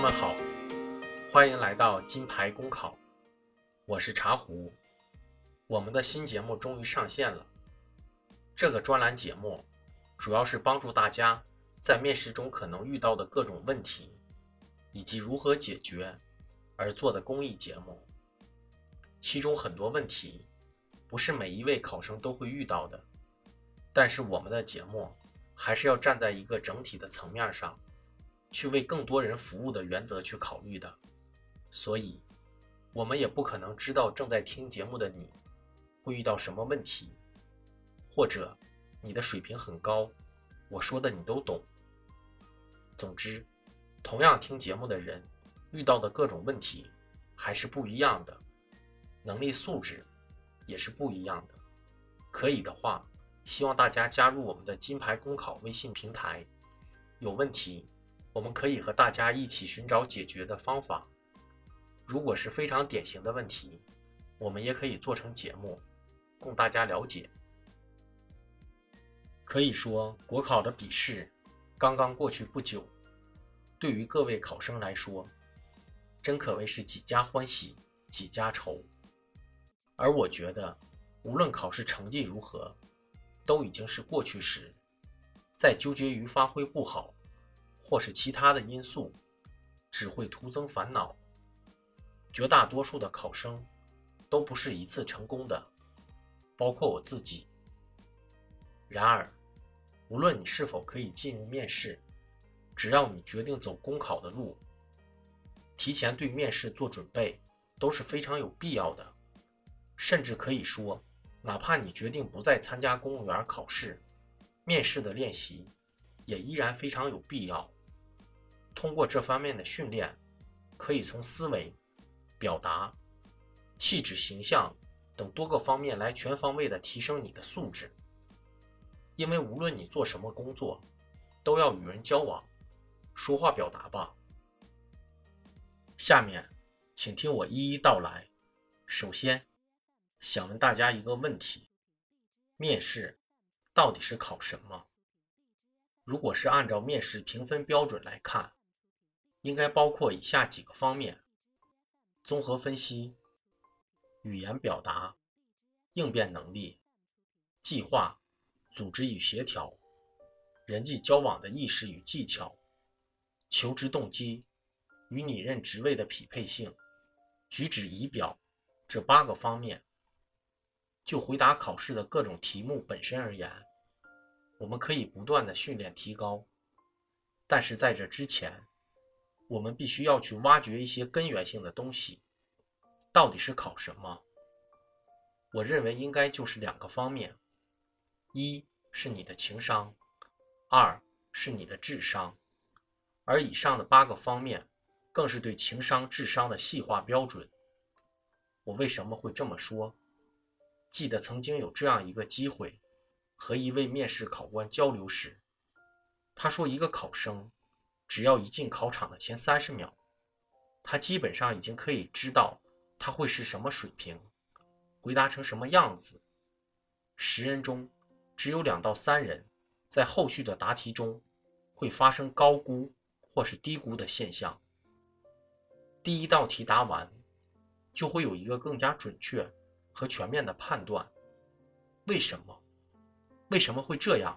们好，欢迎来到金牌公考，我是茶壶。我们的新节目终于上线了。这个专栏节目主要是帮助大家在面试中可能遇到的各种问题，以及如何解决而做的公益节目。其中很多问题不是每一位考生都会遇到的，但是我们的节目还是要站在一个整体的层面上。去为更多人服务的原则去考虑的，所以，我们也不可能知道正在听节目的你会遇到什么问题，或者你的水平很高，我说的你都懂。总之，同样听节目的人遇到的各种问题还是不一样的，能力素质也是不一样的。可以的话，希望大家加入我们的金牌公考微信平台，有问题。我们可以和大家一起寻找解决的方法。如果是非常典型的问题，我们也可以做成节目，供大家了解。可以说，国考的笔试刚刚过去不久，对于各位考生来说，真可谓是几家欢喜几家愁。而我觉得，无论考试成绩如何，都已经是过去时，在纠结于发挥不好。或是其他的因素，只会徒增烦恼。绝大多数的考生都不是一次成功的，包括我自己。然而，无论你是否可以进入面试，只要你决定走公考的路，提前对面试做准备都是非常有必要的。甚至可以说，哪怕你决定不再参加公务员考试，面试的练习也依然非常有必要。通过这方面的训练，可以从思维、表达、气质、形象等多个方面来全方位的提升你的素质。因为无论你做什么工作，都要与人交往，说话表达吧。下面，请听我一一道来。首先，想问大家一个问题：面试到底是考什么？如果是按照面试评分标准来看。应该包括以下几个方面：综合分析、语言表达、应变能力、计划、组织与协调、人际交往的意识与技巧、求职动机、与你任职位的匹配性、举止仪表这八个方面。就回答考试的各种题目本身而言，我们可以不断的训练提高，但是在这之前。我们必须要去挖掘一些根源性的东西，到底是考什么？我认为应该就是两个方面：一是你的情商，二是你的智商。而以上的八个方面，更是对情商、智商的细化标准。我为什么会这么说？记得曾经有这样一个机会，和一位面试考官交流时，他说一个考生。只要一进考场的前三十秒，他基本上已经可以知道他会是什么水平，回答成什么样子。十人中只有两到三人在后续的答题中会发生高估或是低估的现象。第一道题答完，就会有一个更加准确和全面的判断。为什么？为什么会这样？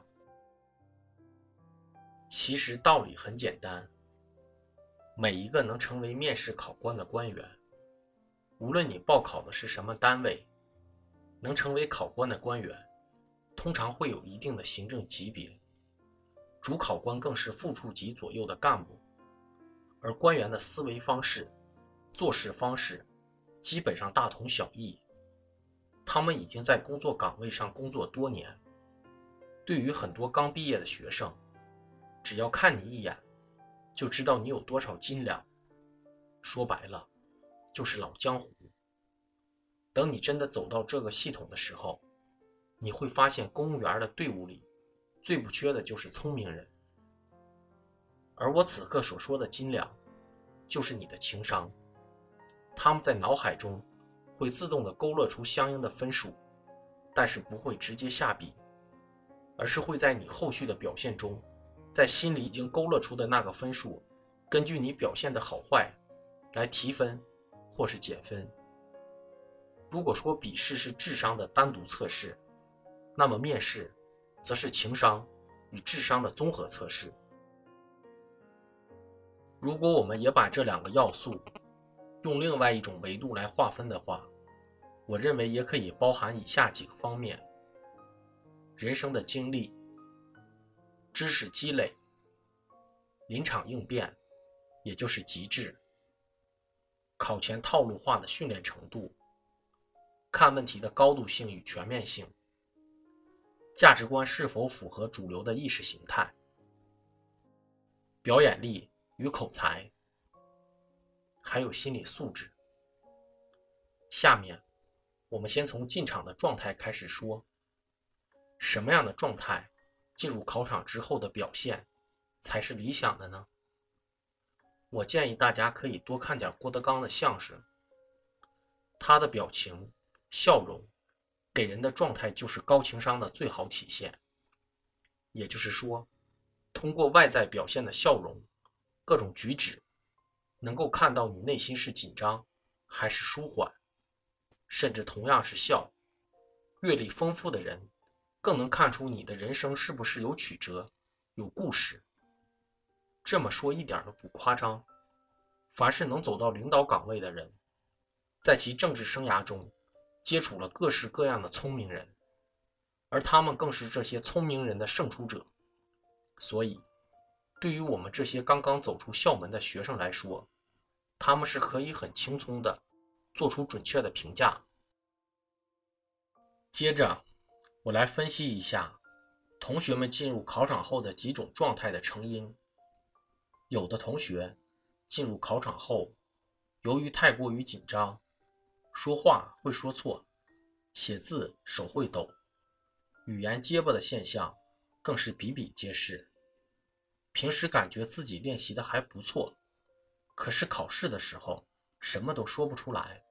其实道理很简单，每一个能成为面试考官的官员，无论你报考的是什么单位，能成为考官的官员，通常会有一定的行政级别，主考官更是副处级左右的干部，而官员的思维方式、做事方式基本上大同小异，他们已经在工作岗位上工作多年，对于很多刚毕业的学生。只要看你一眼，就知道你有多少斤两。说白了，就是老江湖。等你真的走到这个系统的时候，你会发现公务员的队伍里，最不缺的就是聪明人。而我此刻所说的斤两，就是你的情商。他们在脑海中会自动的勾勒出相应的分数，但是不会直接下笔，而是会在你后续的表现中。在心里已经勾勒出的那个分数，根据你表现的好坏来提分或是减分。如果说笔试是智商的单独测试，那么面试则是情商与智商的综合测试。如果我们也把这两个要素用另外一种维度来划分的话，我认为也可以包含以下几个方面：人生的经历、知识积累、临场应变，也就是极致；考前套路化的训练程度；看问题的高度性与全面性；价值观是否符合主流的意识形态；表演力与口才，还有心理素质。下面。我们先从进场的状态开始说，什么样的状态进入考场之后的表现才是理想的呢？我建议大家可以多看点郭德纲的相声，他的表情、笑容给人的状态就是高情商的最好体现。也就是说，通过外在表现的笑容、各种举止，能够看到你内心是紧张还是舒缓。甚至同样是笑，阅历丰富的人，更能看出你的人生是不是有曲折、有故事。这么说一点都不夸张。凡是能走到领导岗位的人，在其政治生涯中，接触了各式各样的聪明人，而他们更是这些聪明人的胜出者。所以，对于我们这些刚刚走出校门的学生来说，他们是可以很轻松的。做出准确的评价。接着，我来分析一下同学们进入考场后的几种状态的成因。有的同学进入考场后，由于太过于紧张，说话会说错，写字手会抖，语言结巴的现象更是比比皆是。平时感觉自己练习的还不错，可是考试的时候。什么都说不出来，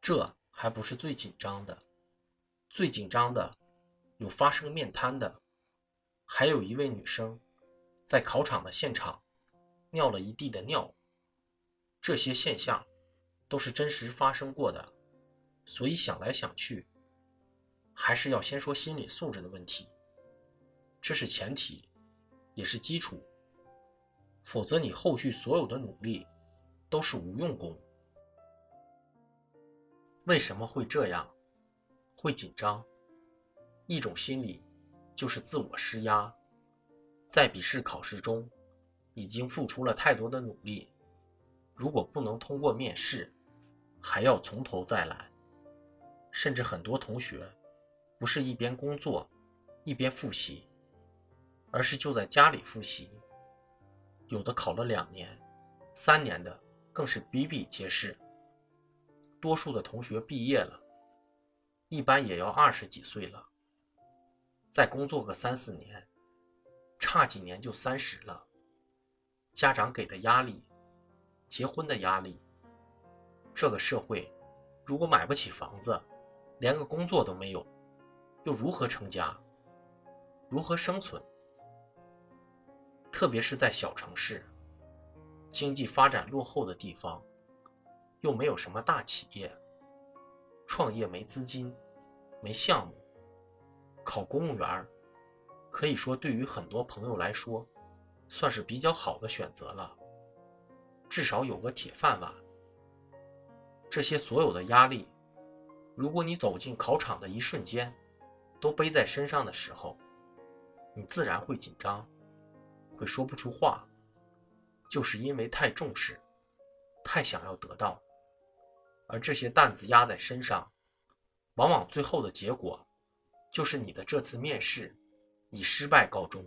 这还不是最紧张的，最紧张的有发生面瘫的，还有一位女生在考场的现场尿了一地的尿。这些现象都是真实发生过的，所以想来想去，还是要先说心理素质的问题，这是前提，也是基础，否则你后续所有的努力。都是无用功。为什么会这样？会紧张？一种心理就是自我施压，在笔试考试中已经付出了太多的努力，如果不能通过面试，还要从头再来。甚至很多同学不是一边工作一边复习，而是就在家里复习，有的考了两年、三年的。更是比比皆是。多数的同学毕业了，一般也要二十几岁了，再工作个三四年，差几年就三十了。家长给的压力，结婚的压力，这个社会如果买不起房子，连个工作都没有，又如何成家？如何生存？特别是在小城市。经济发展落后的地方，又没有什么大企业，创业没资金，没项目，考公务员可以说对于很多朋友来说，算是比较好的选择了，至少有个铁饭碗。这些所有的压力，如果你走进考场的一瞬间，都背在身上的时候，你自然会紧张，会说不出话。就是因为太重视，太想要得到，而这些担子压在身上，往往最后的结果，就是你的这次面试以失败告终。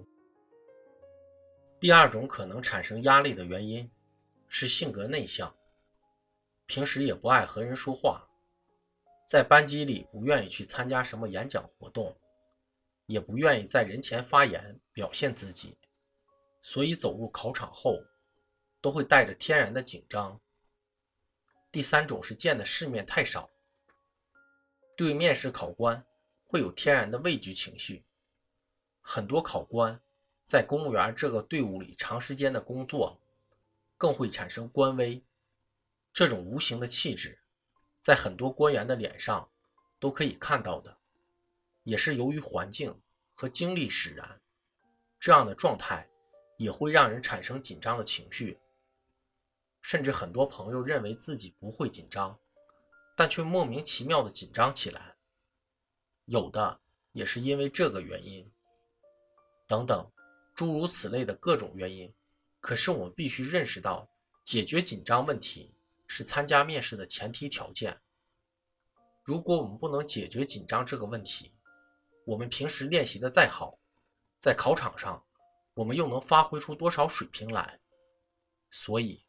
第二种可能产生压力的原因，是性格内向，平时也不爱和人说话，在班级里不愿意去参加什么演讲活动，也不愿意在人前发言表现自己，所以走入考场后。都会带着天然的紧张。第三种是见的世面太少，对面试考官会有天然的畏惧情绪。很多考官在公务员这个队伍里长时间的工作，更会产生官威。这种无形的气质，在很多官员的脸上都可以看到的，也是由于环境和经历使然。这样的状态也会让人产生紧张的情绪，甚至很多朋友认为自己不会紧张，但却莫名其妙的紧张起来。有的也是因为这个原因，等等，诸如此类的各种原因。可是我们必须认识到，解决紧张问题。是参加面试的前提条件。如果我们不能解决紧张这个问题，我们平时练习的再好，在考场上，我们又能发挥出多少水平来？所以，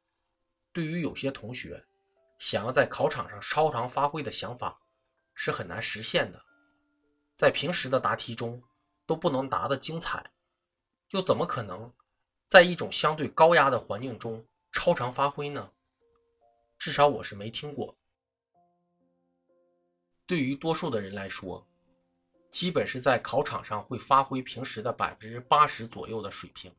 对于有些同学想要在考场上超常发挥的想法，是很难实现的。在平时的答题中都不能答得精彩，又怎么可能在一种相对高压的环境中超常发挥呢？至少我是没听过。对于多数的人来说，基本是在考场上会发挥平时的百分之八十左右的水平，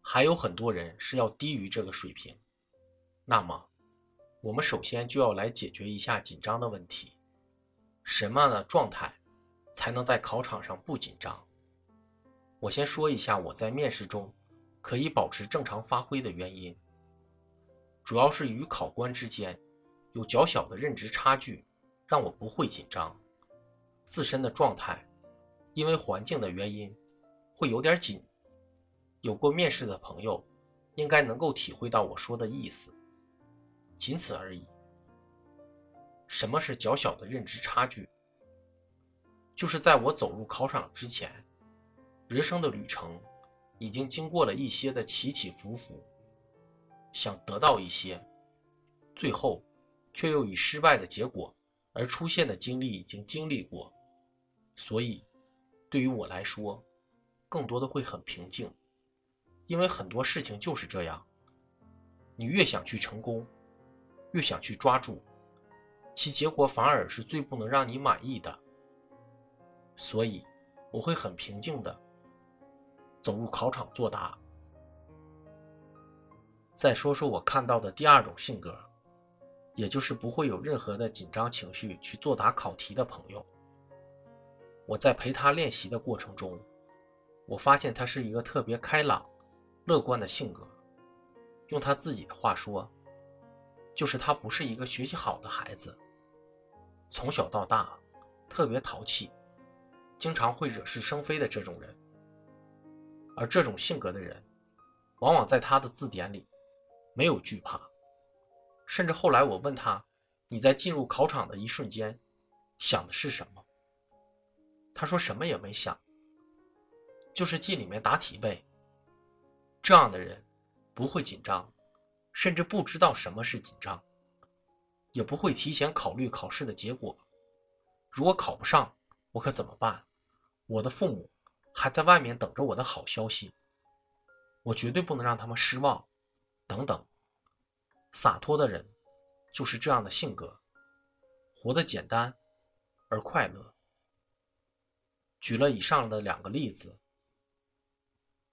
还有很多人是要低于这个水平。那么，我们首先就要来解决一下紧张的问题。什么样的状态才能在考场上不紧张？我先说一下我在面试中可以保持正常发挥的原因。主要是与考官之间有较小的认知差距，让我不会紧张。自身的状态，因为环境的原因，会有点紧。有过面试的朋友，应该能够体会到我说的意思。仅此而已。什么是较小的认知差距？就是在我走入考场之前，人生的旅程已经经过了一些的起起伏伏。想得到一些，最后却又以失败的结果而出现的经历已经经历过，所以对于我来说，更多的会很平静，因为很多事情就是这样，你越想去成功，越想去抓住，其结果反而是最不能让你满意的，所以我会很平静的走入考场作答。再说说我看到的第二种性格，也就是不会有任何的紧张情绪去作答考题的朋友。我在陪他练习的过程中，我发现他是一个特别开朗、乐观的性格。用他自己的话说，就是他不是一个学习好的孩子，从小到大特别淘气，经常会惹是生非的这种人。而这种性格的人，往往在他的字典里。没有惧怕，甚至后来我问他：“你在进入考场的一瞬间，想的是什么？”他说：“什么也没想，就是进里面答题呗。”这样的人不会紧张，甚至不知道什么是紧张，也不会提前考虑考试的结果。如果考不上，我可怎么办？我的父母还在外面等着我的好消息，我绝对不能让他们失望。等等，洒脱的人就是这样的性格，活得简单而快乐。举了以上的两个例子，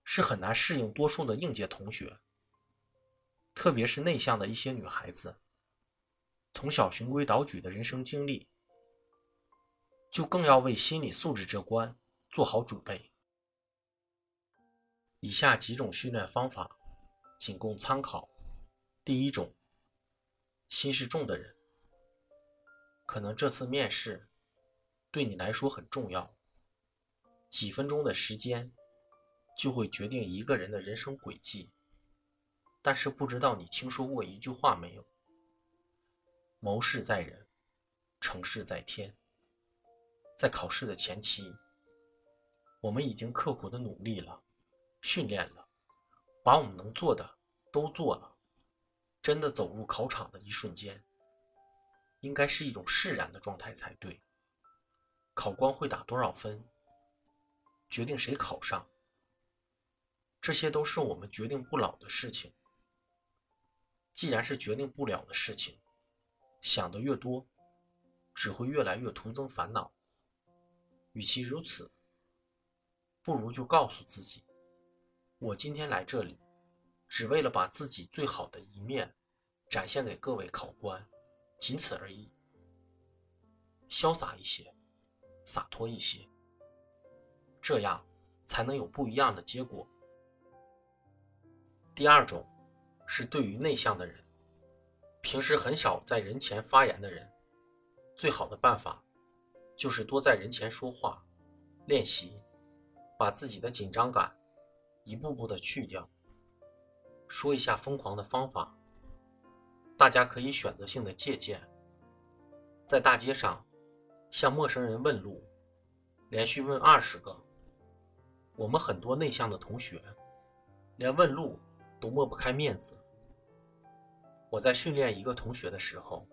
是很难适应多数的应届同学，特别是内向的一些女孩子，从小循规蹈矩的人生经历，就更要为心理素质这关做好准备。以下几种训练方法。仅供参考。第一种，心事重的人，可能这次面试对你来说很重要，几分钟的时间就会决定一个人的人生轨迹。但是不知道你听说过一句话没有？谋事在人，成事在天。在考试的前期，我们已经刻苦的努力了，训练了。把我们能做的都做了，真的走入考场的一瞬间，应该是一种释然的状态才对。考官会打多少分，决定谁考上，这些都是我们决定不了的事情。既然是决定不了的事情，想的越多，只会越来越徒增烦恼。与其如此，不如就告诉自己。我今天来这里，只为了把自己最好的一面展现给各位考官，仅此而已。潇洒一些，洒脱一些，这样才能有不一样的结果。第二种是对于内向的人，平时很少在人前发言的人，最好的办法就是多在人前说话，练习，把自己的紧张感一步步的去掉。说一下疯狂的方法，大家可以选择性的借鉴。在大街上向陌生人问路，连续问二十个。我们很多内向的同学，连问路。都抹不开面子。我在训练一个同学的时候，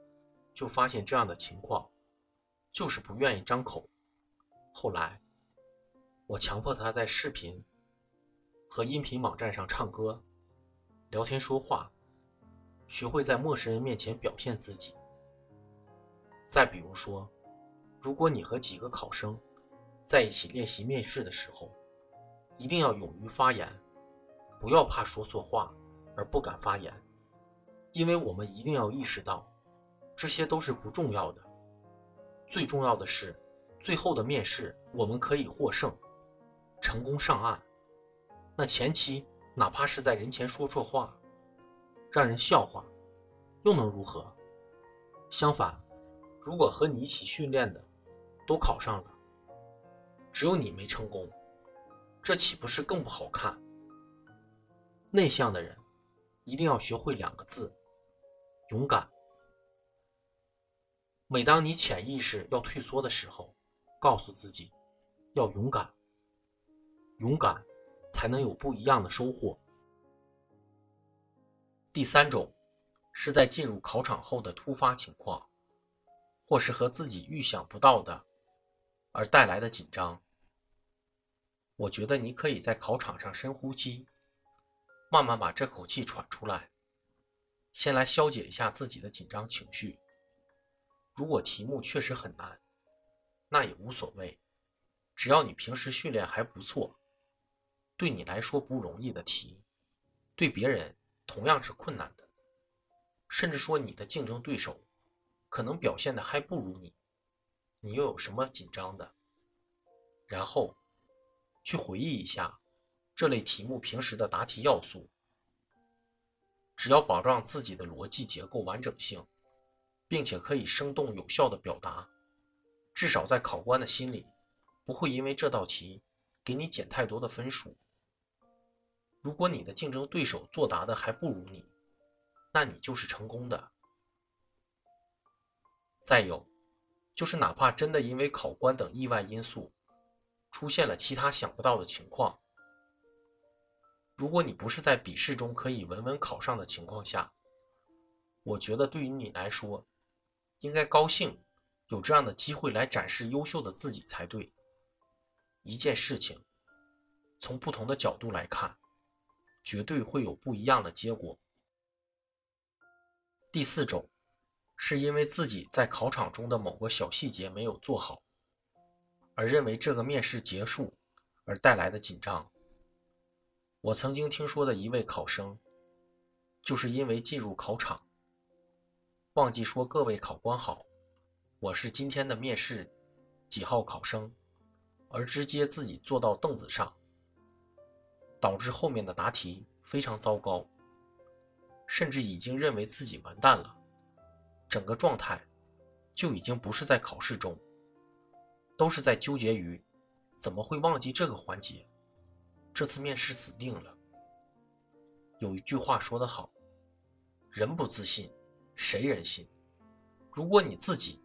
就发现这样的情况，就是不愿意张口。后来，我强迫他在视频和音频网站上唱歌、聊天说话，学会在陌生人面前表现自己。再比如说，如果你和几个考生在一起练习面试的时候，一定要勇于发言。不要怕说错话而不敢发言，因为我们一定要意识到，这些都是不重要的。最重要的是，最后的面试我们可以获胜，成功上岸。那前期哪怕是在人前说错话，让人笑话，又能如何？相反，如果和你一起训练的都考上了，只有你没成功，这岂不是更不好看？内向的人一定要学会两个字：勇敢。每当你潜意识要退缩的时候，告诉自己要勇敢，勇敢才能有不一样的收获。第三种是在进入考场后的突发情况，或是和自己预想不到的而带来的紧张。我觉得你可以在考场上深呼吸。慢慢把这口气喘出来，先来消解一下自己的紧张情绪。如果题目确实很难，那也无所谓，只要你平时训练还不错，对你来说不容易的题，对别人同样是困难的，甚至说你的竞争对手可能表现的还不如你，你又有什么紧张的？然后去回忆一下。这类题目平时的答题要素，只要保障自己的逻辑结构完整性，并且可以生动有效的表达，至少在考官的心里，不会因为这道题给你减太多的分数。如果你的竞争对手作答的还不如你，那你就是成功的。再有，就是哪怕真的因为考官等意外因素，出现了其他想不到的情况。如果你不是在笔试中可以稳稳考上的情况下，我觉得对于你来说，应该高兴有这样的机会来展示优秀的自己才对。一件事情，从不同的角度来看，绝对会有不一样的结果。第四种，是因为自己在考场中的某个小细节没有做好，而认为这个面试结束而带来的紧张。我曾经听说的一位考生，就是因为进入考场，忘记说“各位考官好，我是今天的面试几号考生”，而直接自己坐到凳子上，导致后面的答题非常糟糕，甚至已经认为自己完蛋了，整个状态就已经不是在考试中，都是在纠结于怎么会忘记这个环节。这次面试死定了。有一句话说得好：“人不自信，谁人信？”如果你自己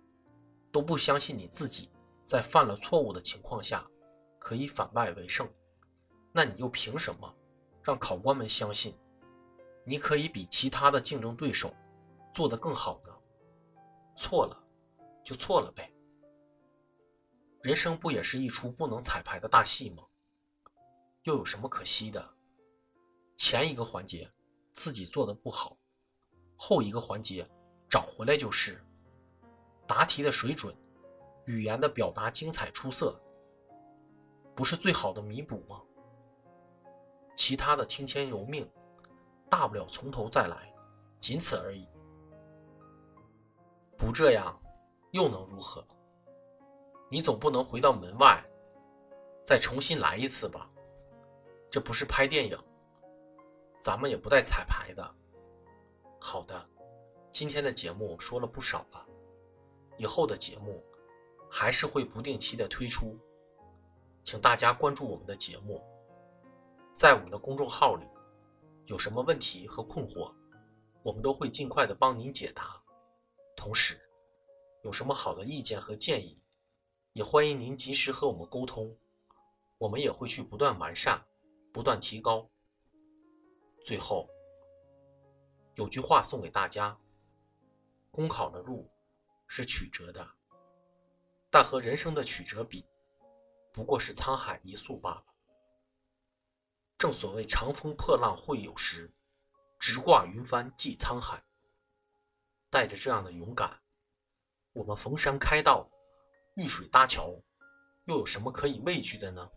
都不相信你自己在犯了错误的情况下可以反败为胜，那你又凭什么让考官们相信你可以比其他的竞争对手做得更好呢？错了，就错了呗。人生不也是一出不能彩排的大戏吗？又有什么可惜的？前一个环节自己做的不好，后一个环节找回来就是。答题的水准、语言的表达精彩出色，不是最好的弥补吗？其他的听天由命，大不了从头再来，仅此而已。不这样，又能如何？你总不能回到门外，再重新来一次吧？这不是拍电影，咱们也不带彩排的。好的，今天的节目说了不少了，以后的节目还是会不定期的推出，请大家关注我们的节目，在我们的公众号里，有什么问题和困惑，我们都会尽快的帮您解答。同时，有什么好的意见和建议，也欢迎您及时和我们沟通，我们也会去不断完善、不断提高。最后。有句话送给大家：公考的路是曲折的，但和人生的曲折比，不过是沧海一粟罢了。正所谓长风破浪会有时，直挂云帆济沧海。带着这样的勇敢，我们逢山开道，遇水搭桥，又有什么可以畏惧的呢？